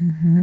Mm-hmm.